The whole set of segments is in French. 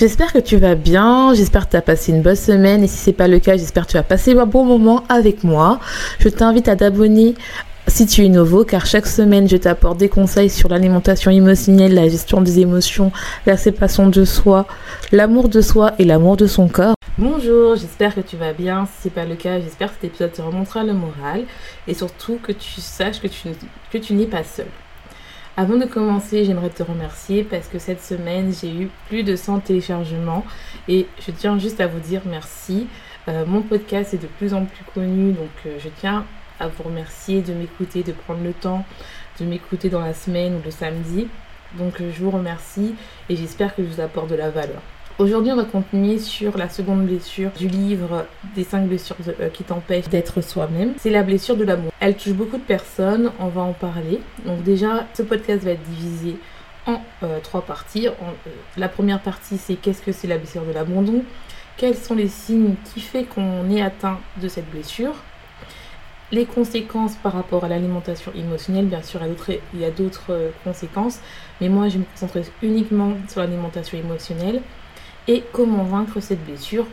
J'espère que tu vas bien, j'espère que tu as passé une bonne semaine et si c'est pas le cas, j'espère que tu as passé un bon moment avec moi. Je t'invite à t'abonner si tu es nouveau, car chaque semaine, je t'apporte des conseils sur l'alimentation émotionnelle, la gestion des émotions, la séparation de soi, l'amour de soi et l'amour de son corps. Bonjour, j'espère que tu vas bien. Si c'est pas le cas, j'espère que cet épisode te remontera le moral et surtout que tu saches que tu, que tu n'es pas seul. Avant de commencer, j'aimerais te remercier parce que cette semaine, j'ai eu plus de 100 téléchargements et je tiens juste à vous dire merci. Euh, mon podcast est de plus en plus connu, donc euh, je tiens à vous remercier de m'écouter, de prendre le temps de m'écouter dans la semaine ou le samedi. Donc je vous remercie et j'espère que je vous apporte de la valeur. Aujourd'hui, on va continuer sur la seconde blessure du livre des cinq blessures euh, qui t'empêchent d'être soi-même. C'est la blessure de l'amour. Elle touche beaucoup de personnes, on va en parler. Donc déjà, ce podcast va être divisé en euh, trois parties. Euh, la première partie, c'est qu'est-ce que c'est la blessure de l'abandon Quels sont les signes qui font qu'on est atteint de cette blessure? Les conséquences par rapport à l'alimentation émotionnelle, bien sûr, il y a d'autres conséquences, mais moi je me concentrer uniquement sur l'alimentation émotionnelle et comment vaincre cette blessure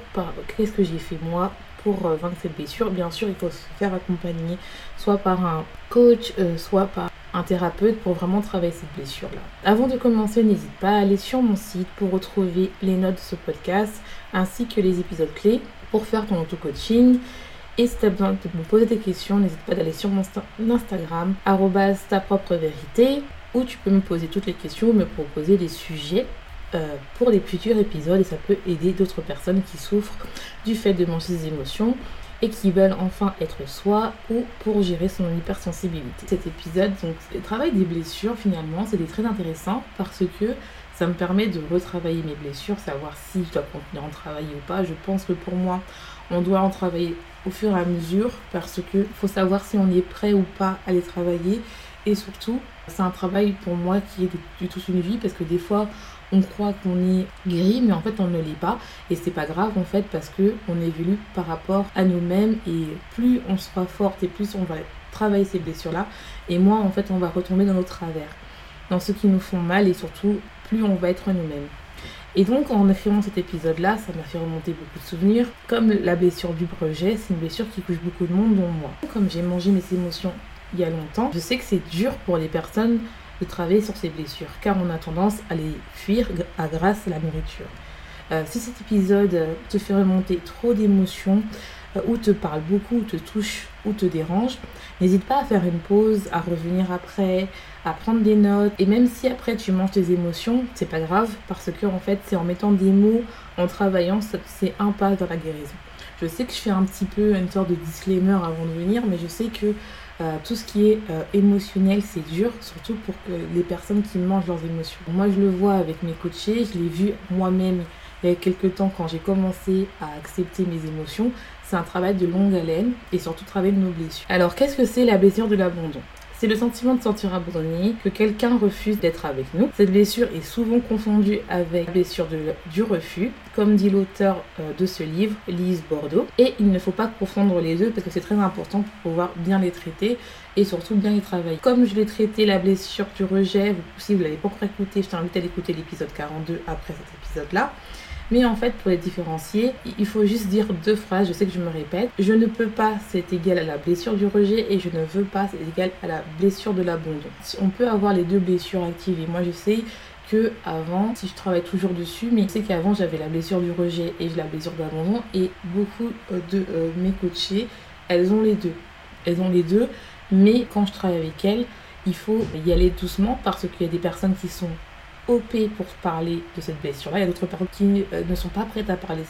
Qu'est-ce que j'ai fait moi pour euh, vaincre cette blessure? Bien sûr, il faut se faire accompagner soit par un coach, euh, soit par un thérapeute pour vraiment travailler cette blessure-là. Avant de commencer, n'hésite pas à aller sur mon site pour retrouver les notes de ce podcast ainsi que les épisodes clés pour faire ton auto-coaching. Et si tu as besoin de me poser des questions, n'hésite pas d'aller sur mon Instagram, ta propre vérité, où tu peux me poser toutes les questions ou me proposer des sujets pour les futurs épisodes et ça peut aider d'autres personnes qui souffrent du fait de manger ses émotions et qui veulent enfin être soi ou pour gérer son hypersensibilité. Cet épisode, donc, le travail des blessures, finalement, c'était très intéressant parce que ça me permet de retravailler mes blessures, savoir si je dois continuer à en travailler ou pas. Je pense que pour moi, on doit en travailler au fur et à mesure parce que faut savoir si on est prêt ou pas à les travailler. Et surtout, c'est un travail pour moi qui est du tout une vie parce que des fois, on croit qu'on est guéri, mais en fait on ne l'est pas. Et c'est pas grave en fait parce que on évolue par rapport à nous-mêmes et plus on sera forte et plus on va travailler ces blessures-là, et moins en fait on va retomber dans nos travers, dans ce qui nous font mal et surtout plus on va être nous-mêmes. Et donc en écrivant cet épisode-là, ça m'a fait remonter beaucoup de souvenirs, comme la blessure du projet, c'est une blessure qui touche beaucoup de monde, dont moi. Comme j'ai mangé mes émotions il y a longtemps, je sais que c'est dur pour les personnes de travailler sur ces blessures, car on a tendance à les fuir à grâce à la nourriture. Euh, si cet épisode euh, te fait remonter trop d'émotions, euh, ou te parle beaucoup, ou te touche, ou te dérange, n'hésite pas à faire une pause, à revenir après, à prendre des notes. Et même si après tu manges tes émotions, c'est pas grave, parce que en fait, c'est en mettant des mots, en travaillant, c'est un pas dans la guérison. Je sais que je fais un petit peu une sorte de disclaimer avant de venir, mais je sais que euh, tout ce qui est euh, émotionnel, c'est dur, surtout pour les personnes qui mangent leurs émotions. Moi, je le vois avec mes coachés, je l'ai vu moi-même il y a quelques temps quand j'ai commencé à accepter mes émotions. C'est un travail de longue haleine et surtout travail de nos blessures. Alors, qu'est-ce que c'est la blessure de l'abandon? C'est le sentiment de sentir abandonné, que quelqu'un refuse d'être avec nous. Cette blessure est souvent confondue avec la blessure du refus, comme dit l'auteur euh, de ce livre, Lise Bordeaux. Et il ne faut pas confondre les deux parce que c'est très important pour pouvoir bien les traiter et surtout bien y travailler. Comme je l'ai traité la blessure du rejet, si vous ne l'avez pas encore écouté, je t'invite à l'écouter l'épisode 42 après cet épisode-là. Mais en fait, pour les différencier, il faut juste dire deux phrases. Je sais que je me répète. Je ne peux pas, c'est égal à la blessure du rejet. Et je ne veux pas, c'est égal à la blessure de l'abandon. On peut avoir les deux blessures actives. Et moi, je sais que avant, si je travaille toujours dessus, mais je sais qu'avant j'avais la blessure du rejet et la blessure de l'abandon. Et beaucoup euh, de euh, mes coachés, elles ont les deux. Elles ont les deux. Mais quand je travaille avec elle, il faut y aller doucement parce qu'il y a des personnes qui sont OP pour parler de cette blessure-là. Il y a d'autres personnes qui euh, ne sont pas prêtes à parler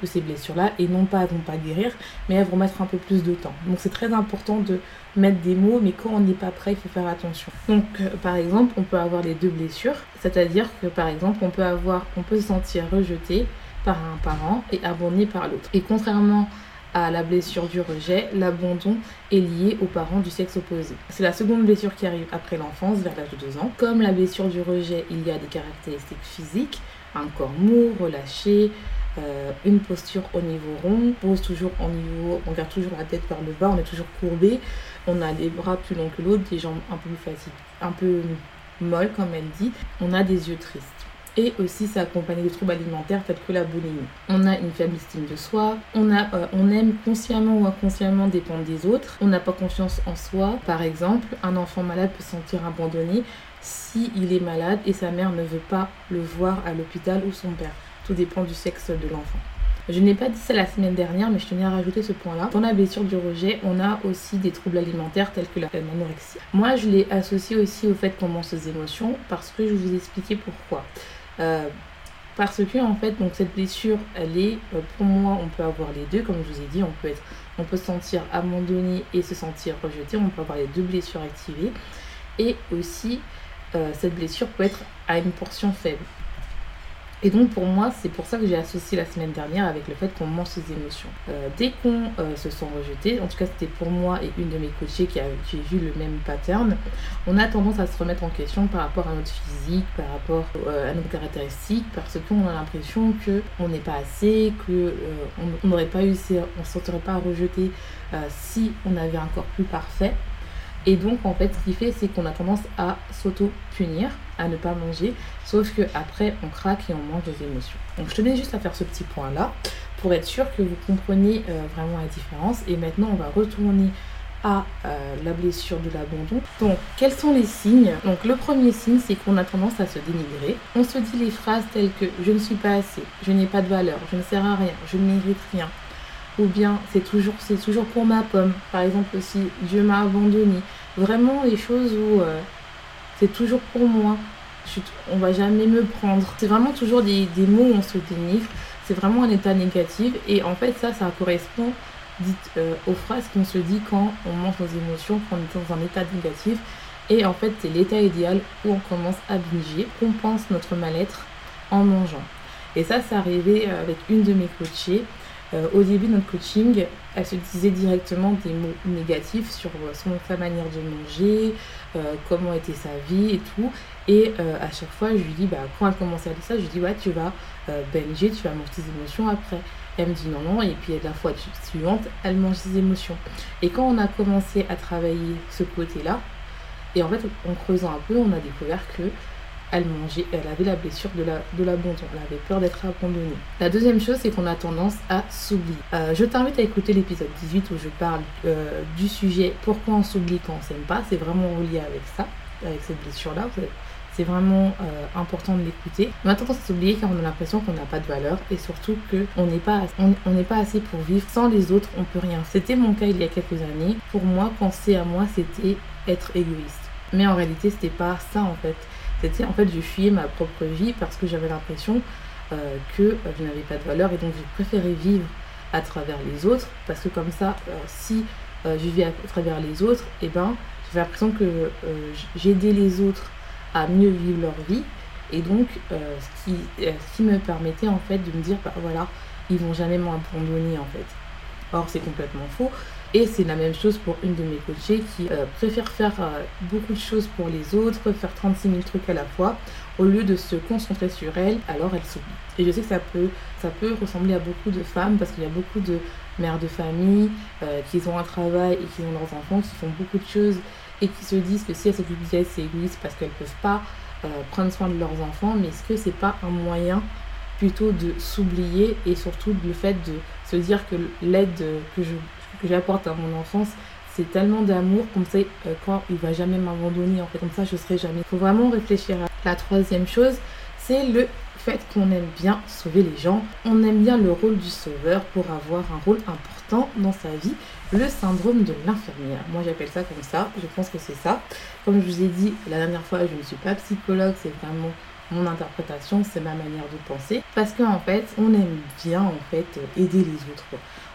de ces blessures-là et non pas vont pas guérir, mais elles vont mettre un peu plus de temps. Donc c'est très important de mettre des mots, mais quand on n'est pas prêt, il faut faire attention. Donc euh, par exemple, on peut avoir les deux blessures, c'est-à-dire que par exemple, on peut avoir, on peut se sentir rejeté par un parent et abandonné par l'autre. Et contrairement à la blessure du rejet, l'abandon est lié aux parents du sexe opposé. C'est la seconde blessure qui arrive après l'enfance, vers l'âge de 2 ans. Comme la blessure du rejet, il y a des caractéristiques physiques, un corps mou, relâché, euh, une posture au niveau rond, pose toujours au niveau, on garde toujours la tête vers le bas, on est toujours courbé, on a des bras plus longs que l'autre, des jambes un peu plus un peu molles comme elle dit, on a des yeux tristes et aussi ça accompagné de troubles alimentaires tels que la boulimie. On a une faible estime de soi, on, a, euh, on aime consciemment ou inconsciemment dépendre des autres, on n'a pas confiance en soi. Par exemple, un enfant malade peut se sentir abandonné si est malade et sa mère ne veut pas le voir à l'hôpital ou son père. Tout dépend du sexe de l'enfant. Je n'ai pas dit ça la semaine dernière, mais je tenais à rajouter ce point-là. Dans la blessure du rejet, on a aussi des troubles alimentaires tels que la l'anorexie. Moi, je l'ai associé aussi au fait qu'on mange ses émotions parce que je vous ai expliqué pourquoi. Euh, parce que en fait, donc cette blessure, elle est, euh, pour moi, on peut avoir les deux, comme je vous ai dit, on peut être, on peut se sentir abandonné et se sentir rejeté, on peut avoir les deux blessures activées, et aussi euh, cette blessure peut être à une portion faible. Et donc pour moi, c'est pour ça que j'ai associé la semaine dernière avec le fait qu'on mange ses émotions. Euh, dès qu'on euh, se sent rejeté, en tout cas c'était pour moi et une de mes coachées qui a, vu le même pattern, on a tendance à se remettre en question par rapport à notre physique, par rapport euh, à nos caractéristiques, parce qu'on a l'impression que on n'est pas assez, que on n'aurait pas eu, on ne se sentirait pas rejeté si on avait un corps plus parfait. Et donc, en fait, ce qui fait, c'est qu'on a tendance à s'auto-punir, à ne pas manger, sauf que après on craque et on mange des émotions. Donc, je tenais juste à faire ce petit point-là pour être sûr que vous compreniez euh, vraiment la différence. Et maintenant, on va retourner à euh, la blessure de l'abandon. Donc, quels sont les signes? Donc, le premier signe, c'est qu'on a tendance à se dénigrer. On se dit les phrases telles que je ne suis pas assez, je n'ai pas de valeur, je ne sers à rien, je ne mérite rien, ou bien c'est toujours, c'est toujours pour ma pomme. Par exemple aussi, Dieu m'a abandonné. Vraiment les choses où euh, c'est toujours pour moi. Je, on va jamais me prendre. C'est vraiment toujours des, mots où on se dénigre. C'est vraiment un état négatif. Et en fait, ça, ça correspond euh, aux phrases qu'on se dit quand on mange nos émotions, quand on est dans un état négatif. Et en fait, c'est l'état idéal où on commence à binger, qu'on pense notre mal-être en mangeant. Et ça, c'est arrivé euh, avec une de mes coachées au début de notre coaching, elle se disait directement des mots négatifs sur euh, son, sa manière de manger, euh, comment était sa vie et tout. Et à chaque fois, je lui dis, bah, quand elle commençait à dire ça, je lui dis, ouais, tu vas belger, tu vas manger tes émotions après. elle me dit non, non, et puis la fois suivante, elle mange ses émotions. Et quand on a commencé à travailler ce côté-là, et en fait, en creusant un peu, on a découvert que elle mangeait, elle avait la blessure de l'abandon, la, elle avait peur d'être abandonnée. La deuxième chose, c'est qu'on a tendance à s'oublier. Euh, je t'invite à écouter l'épisode 18 où je parle euh, du sujet pourquoi on s'oublie quand on s'aime pas. C'est vraiment relié avec ça, avec cette blessure-là. C'est vraiment euh, important de l'écouter. On a tendance à s'oublier car on a l'impression qu'on n'a pas de valeur et surtout qu'on n'est pas, on, pas assez pour vivre. Sans les autres, on peut rien. C'était mon cas il y a quelques années. Pour moi, penser à moi, c'était être égoïste. Mais en réalité, c'était pas ça en fait c'était en fait je fuyais ma propre vie parce que j'avais l'impression euh, que euh, je n'avais pas de valeur et donc je préférais vivre à travers les autres parce que comme ça euh, si je vivais à travers les autres et eh ben j'avais l'impression que j'aidais les autres à mieux vivre leur vie et donc ce, qui, ce qui me permettait en fait de me dire bah voilà ils vont jamais m'abandonner en fait. Or c'est complètement faux et c'est la même chose pour une de mes coachées qui euh, préfère faire euh, beaucoup de choses pour les autres, faire 36 000 trucs à la fois, au lieu de se concentrer sur elle, alors elle s'oublie. Et je sais que ça peut, ça peut ressembler à beaucoup de femmes parce qu'il y a beaucoup de mères de famille euh, qui ont un travail et qui ont leurs enfants, qui font beaucoup de choses et qui se disent que si elles s'occupent d'elles, c'est égoïste parce qu'elles ne peuvent pas prendre soin de leurs enfants. Mais est-ce que c'est pas un moyen plutôt de s'oublier et surtout le fait de se dire que l'aide que je que j'apporte à mon enfance, c'est tellement d'amour comme ça euh, quand il va jamais m'abandonner en fait. Comme ça je serai jamais. Il faut vraiment réfléchir à la troisième chose c'est le fait qu'on aime bien sauver les gens, on aime bien le rôle du sauveur pour avoir un rôle important dans sa vie, le syndrome de l'infirmière. Moi j'appelle ça comme ça, je pense que c'est ça. Comme je vous ai dit la dernière fois, je ne suis pas psychologue, c'est vraiment mon interprétation, c'est ma manière de penser. Parce qu'en fait, on aime bien en fait aider les autres.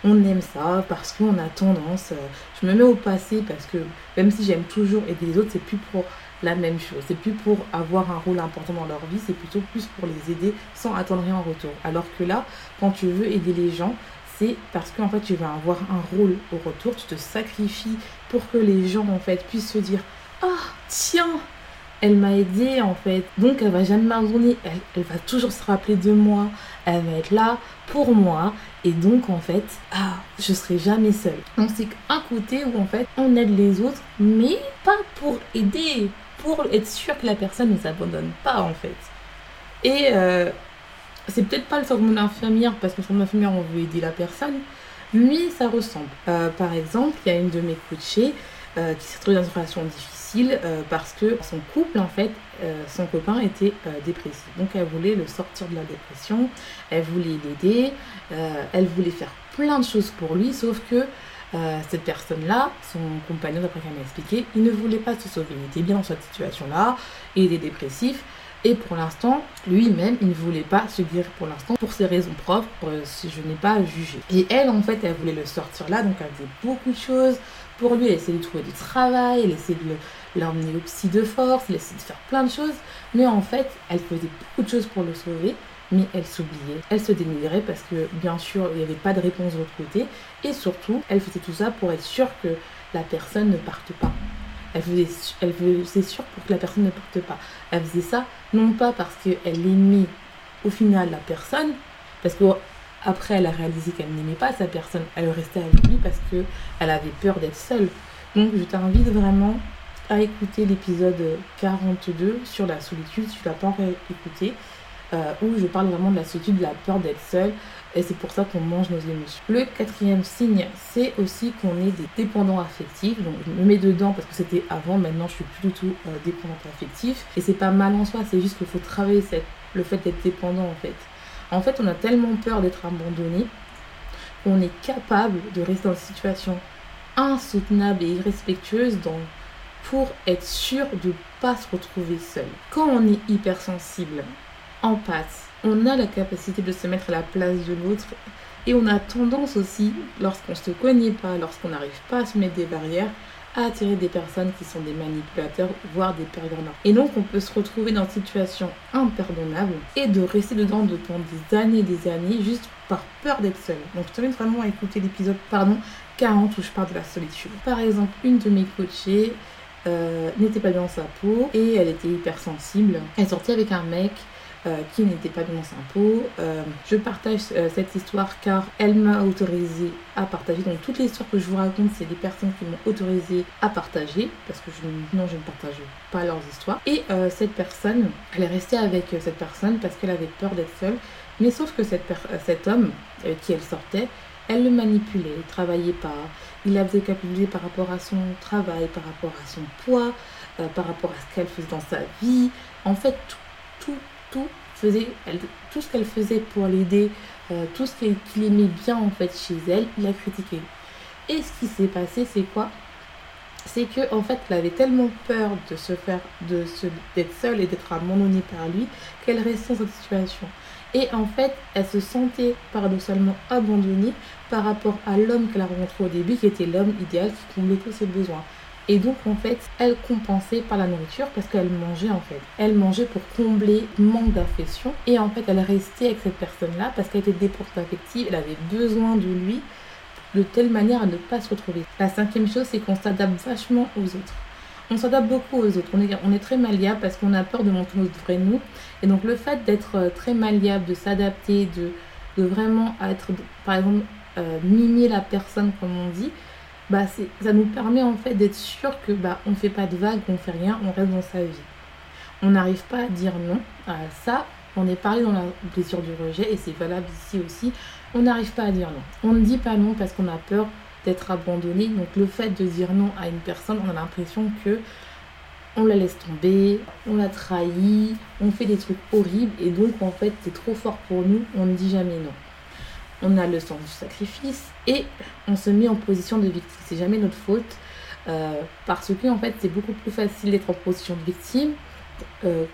On aime ça parce qu'on a tendance, euh, je me mets au passé parce que même si j'aime toujours aider les autres, c'est plus pour la même chose. C'est plus pour avoir un rôle important dans leur vie, c'est plutôt plus pour les aider sans attendre rien en retour. Alors que là, quand tu veux aider les gens, c'est parce qu'en fait tu vas avoir un rôle au retour, tu te sacrifies pour que les gens en fait puissent se dire Ah, tiens, elle m'a aidé en fait. Donc elle va jamais m'abandonner. Elle, va toujours se rappeler de moi. Elle va être là pour moi. Et donc en fait, ah, je serai jamais seule. Donc c'est un côté où en fait on aide les autres, mais pas pour aider, pour être sûr que la personne ne s'abandonne pas en fait. Et euh, c'est peut-être pas le syndrome d'infirmière parce que syndrome d'infirmière on veut aider la personne, mais ça ressemble. Euh, par exemple, il y a une de mes coachées euh, qui s'est trouvée dans une relation difficile euh, parce que son couple en fait, euh, son copain était dépressif. Donc elle voulait le sortir de la dépression, elle voulait l'aider, elle voulait faire plein de choses pour lui, sauf que cette personne-là, son compagnon, d'après qu'elle m'a expliqué, il ne voulait pas se sauver. Il était bien dans cette situation-là, il était dépressif. Et pour l'instant, lui-même, il ne voulait pas se guérir pour l'instant, pour ses raisons propres, si je n'ai pas jugé. Et elle, en fait, elle voulait le sortir là, donc elle faisait beaucoup de choses pour lui. Elle essayait de trouver du travail, elle essayait de l'emmener au psy de force, elle essayait de faire plein de choses. Mais en fait, elle faisait beaucoup de choses pour le sauver, mais elle s'oubliait, elle se dénigrait parce que bien sûr il n'y avait pas de réponse de l'autre côté et surtout elle faisait tout ça pour être sûre que la personne ne parte pas. Elle faisait, elle sûr pour que la personne ne parte pas. Elle faisait ça non pas parce qu'elle aimait au final la personne, parce qu'après elle a réalisé qu'elle n'aimait pas sa personne, elle restait avec lui parce qu'elle avait peur d'être seule. Donc je t'invite vraiment à écouter l'épisode 42 sur la solitude si tu l'as pas encore écouté euh, où je parle vraiment de la solitude, de la peur d'être seul. Et c'est pour ça qu'on mange nos émotions. Le quatrième signe, c'est aussi qu'on est des dépendants affectifs. Donc je me mets dedans parce que c'était avant, maintenant je suis plus du tout euh, dépendante affectif. Et c'est pas mal en soi, c'est juste qu'il faut travailler le fait d'être dépendant en fait. En fait, on a tellement peur d'être abandonné qu'on est capable de rester dans une situation insoutenable et irrespectueuse pour être sûr de ne pas se retrouver seul. Quand on est hypersensible, empathe. On a la capacité de se mettre à la place de l'autre et on a tendance aussi, lorsqu'on ne se connaît pas, lorsqu'on n'arrive pas à se mettre des barrières, attirer des personnes qui sont des manipulateurs, voire des pervers. Et donc on peut se retrouver dans une situation impardonnable et de rester dedans pendant des années et des années juste par peur d'être seul. Donc je t'invite vraiment à écouter l'épisode pardon 40 où je parle de la solitude. Par exemple, une de mes coachées euh, n'était pas dans sa peau et elle était hypersensible. Elle sortait avec un mec qui n'était pas dans sa peau. Euh, je partage euh, cette histoire car elle m'a autorisé à partager. Donc toutes les histoires que je vous raconte, c'est des personnes qui m'ont autorisé à partager parce que je, non, je ne partage pas leurs histoires. Et euh, cette personne, elle est restée avec cette personne parce qu'elle avait peur d'être seule. Mais sauf que cet homme qui elle sortait, elle le manipulait, il travaillait pas, il la faisait capitaliser par rapport à son travail, par rapport à son poids, euh, par rapport à ce qu'elle faisait dans sa vie. En fait, tout, tout faisait, tout ce qu'elle faisait pour l'aider, euh, tout ce qu'il aimait bien en fait chez elle, il a critiqué. Et ce qui s'est passé, c'est quoi? C'est que en fait, elle avait tellement peur de se faire, de d'être seule et d'être abandonnée par lui, qu'elle restait dans cette situation. Et en fait, elle se sentait paradoxalement abandonnée par rapport à l'homme qu'elle a rencontré au début, qui était l'homme idéal qui comblait tous ses besoins. Et donc, en fait, elle compensait par la nourriture parce qu'elle mangeait, en fait. Elle mangeait pour combler le manque d'affection. Et en fait, elle restait avec cette personne-là parce qu'elle était dépendante affective. Elle avait besoin de lui de telle manière à ne pas se retrouver. La cinquième chose, c'est qu'on s'adapte vachement aux autres. On s'adapte beaucoup aux autres. On est, très malléable parce qu'on a peur de montrer notre vrai nous. Et donc, le fait d'être très malléable, de s'adapter, de, de vraiment être, par exemple, euh, mimer la personne, comme on dit, bah ça nous permet en fait d'être sûr que bah on fait pas de vagues, on fait rien, on reste dans sa vie. On n'arrive pas à dire non. à ça, on est parlé dans la blessure du rejet et c'est valable ici aussi. On n'arrive pas à dire non. On ne dit pas non parce qu'on a peur d'être abandonné. Donc le fait de dire non à une personne, on a l'impression que on la laisse tomber, on la trahit, on fait des trucs horribles et donc en fait c'est trop fort pour nous, on ne dit jamais non. On a le sens du sacrifice et on se met en position de victime. C'est jamais notre faute euh, parce que en fait c'est beaucoup plus facile d'être en position de victime. Euh,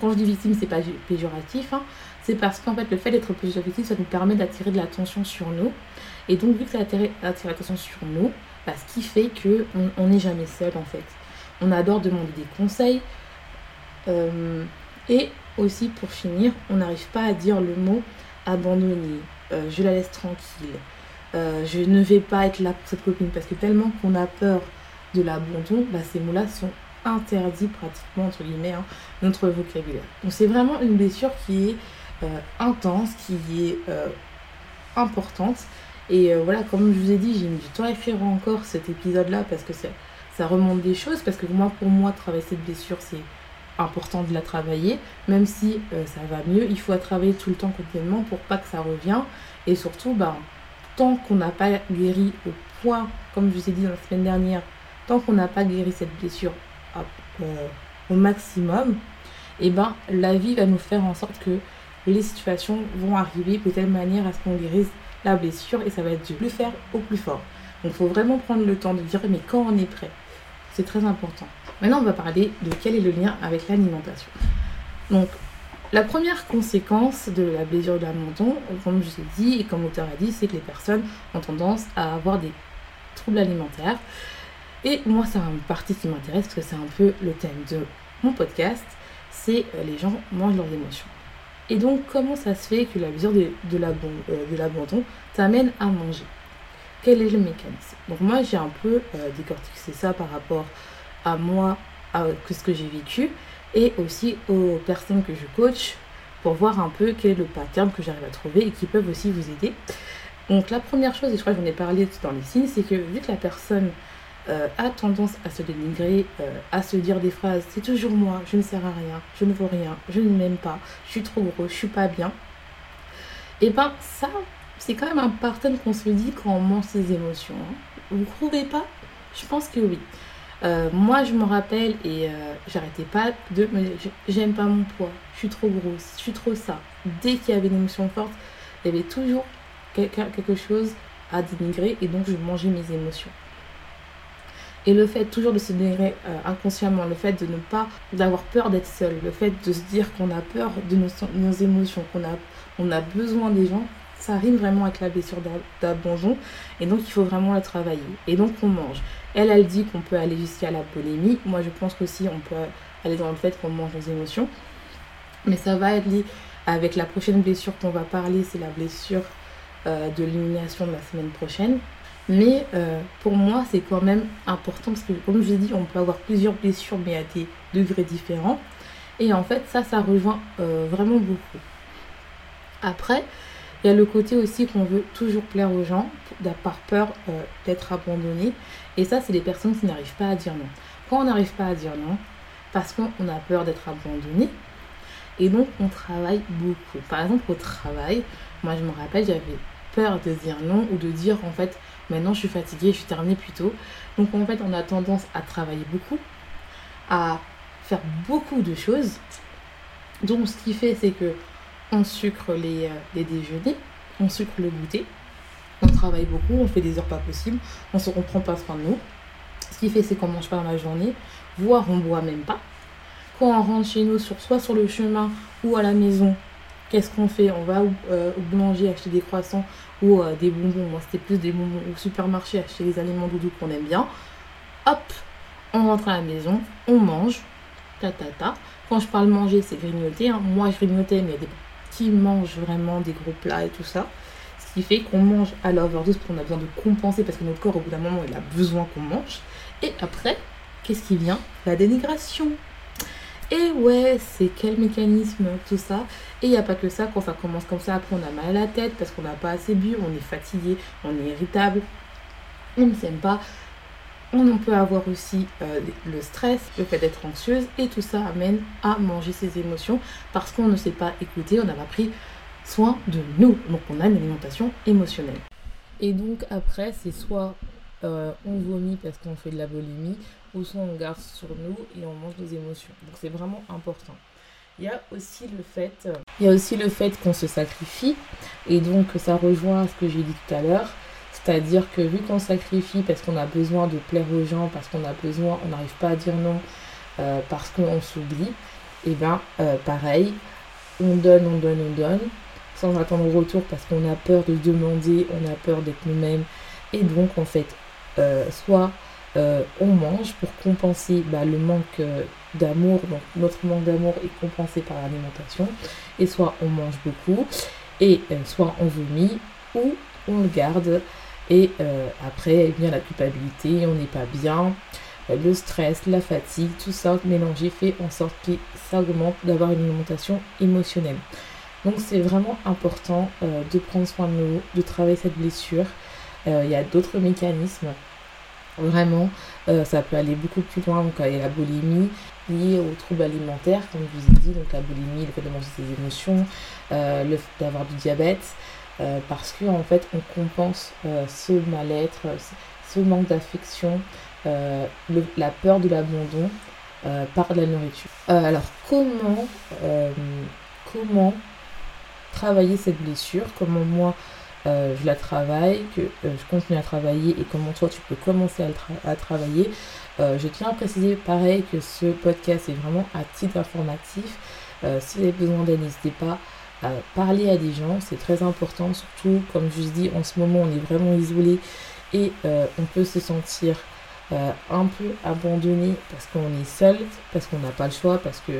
quand je dis victime, c'est pas péjoratif, hein. c'est parce qu'en fait le fait d'être position de victime, ça nous permet d'attirer de l'attention sur nous. Et donc vu que ça attire, l'attention sur nous, bah, ce qui fait qu'on n'est jamais seul en fait on adore demander des conseils. Euh, et aussi, pour finir, on n'arrive pas à dire le mot abandonner, euh, je la laisse tranquille, euh, je ne vais pas être là pour cette copine, parce que tellement qu'on a peur de l'abandon, ces mots-là sont interdits pratiquement, entre guillemets, hein, notre vocabulaire. Donc c'est vraiment une blessure qui est intense, qui est importante. Et voilà, comme je vous ai dit, j'ai mis du temps à écrire encore cet épisode-là parce que ça remonte des choses parce que moi, pour moi, travailler cette blessure, c'est important de la travailler, même si euh, ça va mieux, il faut la travailler tout le temps quotidiennement pour pas que ça revienne. Et surtout, ben, tant qu'on n'a pas guéri au point, comme je vous ai dit la semaine dernière, tant qu'on n'a pas guéri cette blessure euh, au maximum, et eh ben, la vie va nous faire en sorte que les situations vont arriver de telle manière à ce qu'on guérisse la blessure et ça va être du plus faire au plus fort. Donc il faut vraiment prendre le temps de dire mais quand on est prêt? C'est très important. Maintenant, on va parler de quel est le lien avec l'alimentation. Donc, la première conséquence de la blessure de l'abandon, comme je vous ai dit et comme l'auteur a dit, c'est que les personnes ont tendance à avoir des troubles alimentaires. Et moi, c'est une partie qui m'intéresse parce que c'est un peu le thème de mon podcast, c'est euh, les gens mangent leurs émotions. Et donc, comment ça se fait que la blessure de, de euh, l'abandon t'amène à manger? Quel est le mécanisme? Donc moi j'ai un peu euh, décortiqué ça par rapport à moi, à ce que j'ai vécu et aussi aux personnes que je coach pour voir un peu quel est le pattern que j'arrive à trouver et qui peuvent aussi vous aider. Donc la première chose, et je crois que j'en ai parlé dans les signes, c'est que vu que la personne euh, a tendance à se dénigrer, euh, à se dire des phrases, c'est toujours moi, je ne sers à rien, je ne vaux rien, je ne m'aime pas, je suis trop gros, je suis pas bien. Et ben ça, c'est quand même un pattern qu'on se dit quand on mange ses émotions. Hein. Vous trouvez pas? Je pense que oui. Euh, moi, je me rappelle et euh, j'arrêtais pas de j'aime pas mon poids, je suis trop grosse, je suis trop ça. Dès qu'il y avait une émotion forte, il y avait toujours quelque chose à dénigrer et donc je mangeais mes émotions. Et le fait toujours de se dénigrer euh, inconsciemment, le fait de ne pas, d'avoir peur d'être seul, le fait de se dire qu'on a peur de nos, émotions, qu'on a, on a besoin des gens, ça rime vraiment avec la blessure d'abandon et donc il faut vraiment la travailler. Et donc on mange. Elle, elle dit qu'on peut aller jusqu'à la polémie. Moi, je pense qu'aussi on peut aller dans le fait qu'on mange nos émotions. Mais ça va être lié avec la prochaine blessure qu'on va parler, c'est la blessure euh, de l'élimination de la semaine prochaine. Mais euh, pour moi, c'est quand même important parce que, comme je vous ai dit, on peut avoir plusieurs blessures, mais à des degrés différents. Et en fait, ça, ça rejoint euh, vraiment beaucoup. Après, il y a le côté aussi qu'on veut toujours plaire aux gens par peur euh, d'être abandonné. Et ça, c'est les personnes qui n'arrivent pas à dire non. Quand on n'arrive pas à dire non, parce qu'on a peur d'être abandonné, et donc on travaille beaucoup. Par exemple, au travail, moi je me rappelle, j'avais peur de dire non ou de dire en fait, maintenant je suis fatiguée, je suis terminée plus tôt. Donc en fait, on a tendance à travailler beaucoup, à faire beaucoup de choses. Donc ce qui fait, c'est que on sucre les, euh, les déjeuners, on sucre le goûter, on travaille beaucoup, on fait des heures pas possibles, on se comprend pas soin de nous. Ce qui fait, c'est qu'on mange pas la journée, voire on boit même pas. Quand on rentre chez nous, soit sur le chemin ou à la maison, qu'est-ce qu'on fait? On va au, euh, boulanger acheter des croissants ou euh, des bonbons. Moi, c'était plus des bonbons au supermarché, acheter les aliments doudous qu'on aime bien. Hop, on rentre à la maison, on mange, ta ta ta. Quand je parle manger, c'est grignoter. Hein. Moi, je grignotais, mais il y a des qui mange vraiment des gros plats et tout ça. Ce qui fait qu'on mange à l'overdose parce qu'on a besoin de compenser parce que notre corps au bout d'un moment il a besoin qu'on mange. Et après, qu'est-ce qui vient? La dénigration. Et ouais, c'est quel mécanisme, tout ça. Et il n'y a pas que ça, quand ça commence comme ça, après on a mal à la tête parce qu'on n'a pas assez bu, on est fatigué, on est irritable, on ne s'aime pas. On peut avoir aussi euh, le stress, le fait d'être anxieuse, et tout ça amène à manger ses émotions parce qu'on ne s'est pas écouté, on n'a pas pris soin de nous. Donc on a une alimentation émotionnelle. Et donc après, c'est soit euh, on vomit parce qu'on fait de la boulimie, ou soit on garde sur nous et on mange nos émotions. Donc c'est vraiment important. Il y a aussi le fait, il y a aussi le fait qu'on se sacrifie et donc ça rejoint ce que j'ai dit tout à l'heure, c'est-à-dire que vu qu'on sacrifie parce qu'on a besoin de plaire aux gens, parce qu'on a besoin, on n'arrive pas à dire non, euh, parce qu'on s'oublie, et eh bien euh, pareil, on donne, on donne, on donne, sans attendre le retour parce qu'on a peur de demander, on a peur d'être nous-mêmes. Et donc en fait, euh, soit on mange pour compenser bah, le manque d'amour, donc notre manque d'amour est compensé par l'alimentation, et soit on mange beaucoup, et soit on vomit, ou on le garde, et après vient la culpabilité, on n'est pas bien, le stress, la fatigue, tout ça mélangé fait en sorte que ça augmente d'avoir une alimentation émotionnelle. Donc c'est vraiment important euh, de prendre soin de nous, de travailler cette blessure. Euh, il y a d'autres mécanismes. Vraiment, euh, ça peut aller beaucoup plus loin. Donc il y a la boulimie liée aux troubles alimentaires, comme je vous ai dit. Donc la boulimie, le fait de manger ses émotions, le fait d'avoir du diabète. Parce qu'en en fait, on compense ce mal-être, ce manque d'affection, euh, la peur de l'abandon euh, par la nourriture. Euh, alors comment, comment travailler cette blessure? Comment moi je la travaille, que je continue à travailler et comment toi tu peux commencer à, à travailler? je tiens à préciser pareil que ce podcast est vraiment à titre informatif. si vous avez besoin d'aide, n'hésitez pas parler à des gens, c'est très important, surtout comme je dis en ce moment on est vraiment isolé et on peut se sentir euh, un peu abandonné parce qu'on est seul, parce qu'on n'a pas le choix, parce que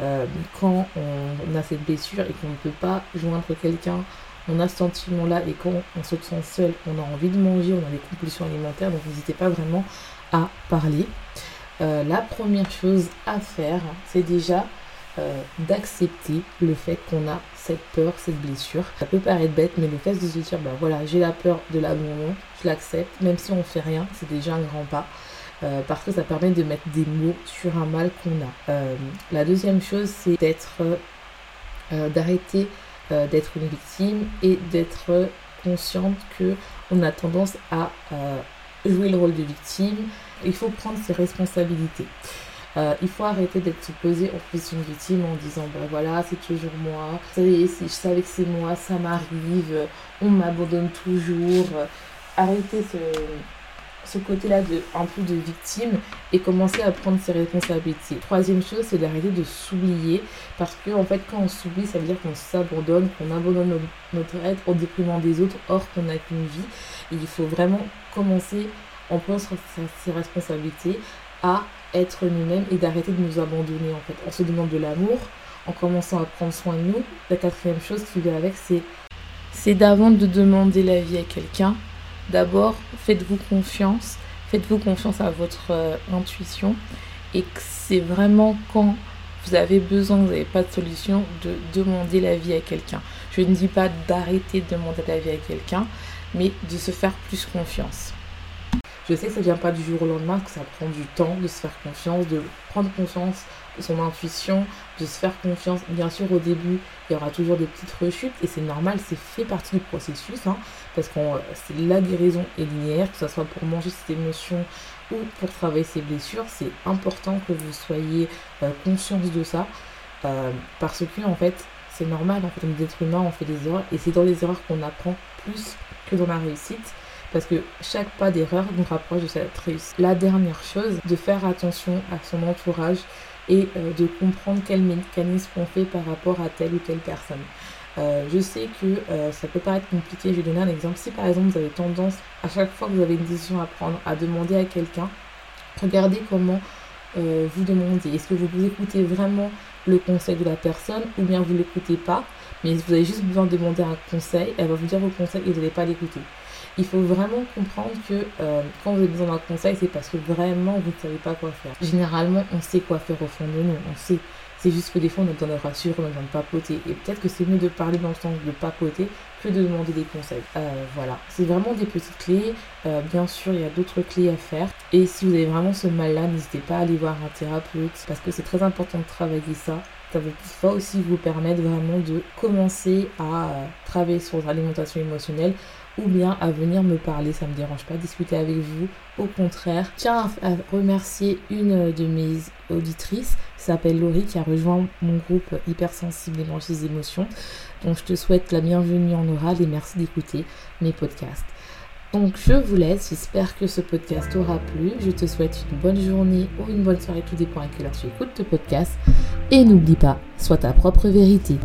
euh, quand on, a cette blessure et qu'on ne peut pas joindre quelqu'un, on a ce sentiment-là et quand on se sent seul, on a envie de manger, on a des compulsions alimentaires, donc n'hésitez pas vraiment à parler. Euh, la première chose à faire, c'est déjà d'accepter le fait qu'on a cette peur, cette blessure. Ça peut paraître bête, mais le fait de se dire, bah voilà, j'ai la peur de l'abandon, je l'accepte, même si on fait rien, c'est déjà un grand pas. Euh, parce que ça permet de mettre des mots sur un mal qu'on a. Euh, la deuxième chose, c'est euh, d'arrêter d'être une victime et d'être consciente que on a tendance à jouer le rôle de victime. Il faut prendre ses responsabilités. Il faut arrêter d'être supposé en plus une victime en disant ben voilà c'est toujours moi, si je savais que c'est moi, ça m'arrive, on m'abandonne toujours. Arrêtez ce, ce côté-là de un peu de victime et commencer à prendre ses responsabilités. Troisième chose, c'est d'arrêter de s'oublier parce que en fait, quand on s'oublie, ça veut dire qu'on s'abandonne, qu'on abandonne notre, être au déprimant des autres, or qu'on n'a qu'une vie. Il faut vraiment commencer en prenant ses responsabilités à être nous-mêmes et d'arrêter de nous abandonner en fait. On se demande de l'amour en commençant à prendre soin de nous. La quatrième chose qui vient avec, c'est c'est d'avant de demander la vie à quelqu'un, D'abord, faites-vous confiance, faites-vous confiance à votre euh, intuition et c'est vraiment quand vous avez besoin, vous n'avez pas de solution, de demander l'avis à quelqu'un. Je ne dis pas d'arrêter de demander l'avis à quelqu'un, mais de se faire plus confiance. Je sais que ça ne vient pas du jour au lendemain, que ça prend du temps de se faire confiance, de prendre confiance de son intuition, de se faire confiance. Bien sûr, au début, il y aura toujours des petites rechutes et c'est normal, c'est fait partie du processus, hein, parce que c'est la guérison est linéaire, que ce soit pour manger cette émotion ou pour travailler ses blessures. C'est important que vous soyez euh, conscience de ça, euh, parce que en fait, c'est normal, en fait, on est d'être humain, on fait des erreurs et c'est dans les erreurs qu'on apprend plus que dans la réussite parce que chaque pas d'erreur nous rapproche de cette réussite. La dernière chose, de faire attention à son entourage et euh, de comprendre quel mécanisme on fait par rapport à telle ou telle personne. Euh, je sais que euh, ça peut paraître compliqué, je vais donner un exemple. Si par exemple vous avez tendance, à chaque fois que vous avez une décision à prendre, à demander à quelqu'un, regardez comment vous demandez. Est-ce que vous écoutez vraiment le conseil de la personne ou bien vous ne l'écoutez pas, mais vous avez juste besoin de demander un conseil, elle va vous dire vos conseils et vous n'allez pas l'écouter il faut vraiment comprendre que euh, quand vous avez besoin d'un conseil, c'est parce que vraiment vous ne savez pas quoi faire. Généralement, on sait quoi faire au fond de nous, on sait. C'est juste que des fois, on besoin de rassurer, on a besoin de papoter. Et peut-être que c'est mieux de parler dans le sens de papoter que de demander des conseils. Euh, voilà, c'est vraiment des petites clés. Euh, bien sûr, il y a d'autres clés à faire. Et si vous avez vraiment ce mal-là, n'hésitez pas à aller voir un thérapeute parce que c'est très important de travailler ça ça va aussi vous permettre vraiment de commencer à travailler sur votre alimentation émotionnelle ou bien à venir me parler. Ça me dérange pas discuter avec vous. Au contraire, tiens à remercier une de mes auditrices qui s'appelle Laurie qui a rejoint mon groupe hypersensible et des émotions. Donc je te souhaite la bienvenue en oral et merci d'écouter mes podcasts. Donc je vous laisse, j'espère que ce podcast t'aura plu. Je te souhaite une bonne journée ou une bonne soirée, tout dépend à quelle heure tu écoutes ce podcast. Et n'oublie pas, sois ta propre vérité.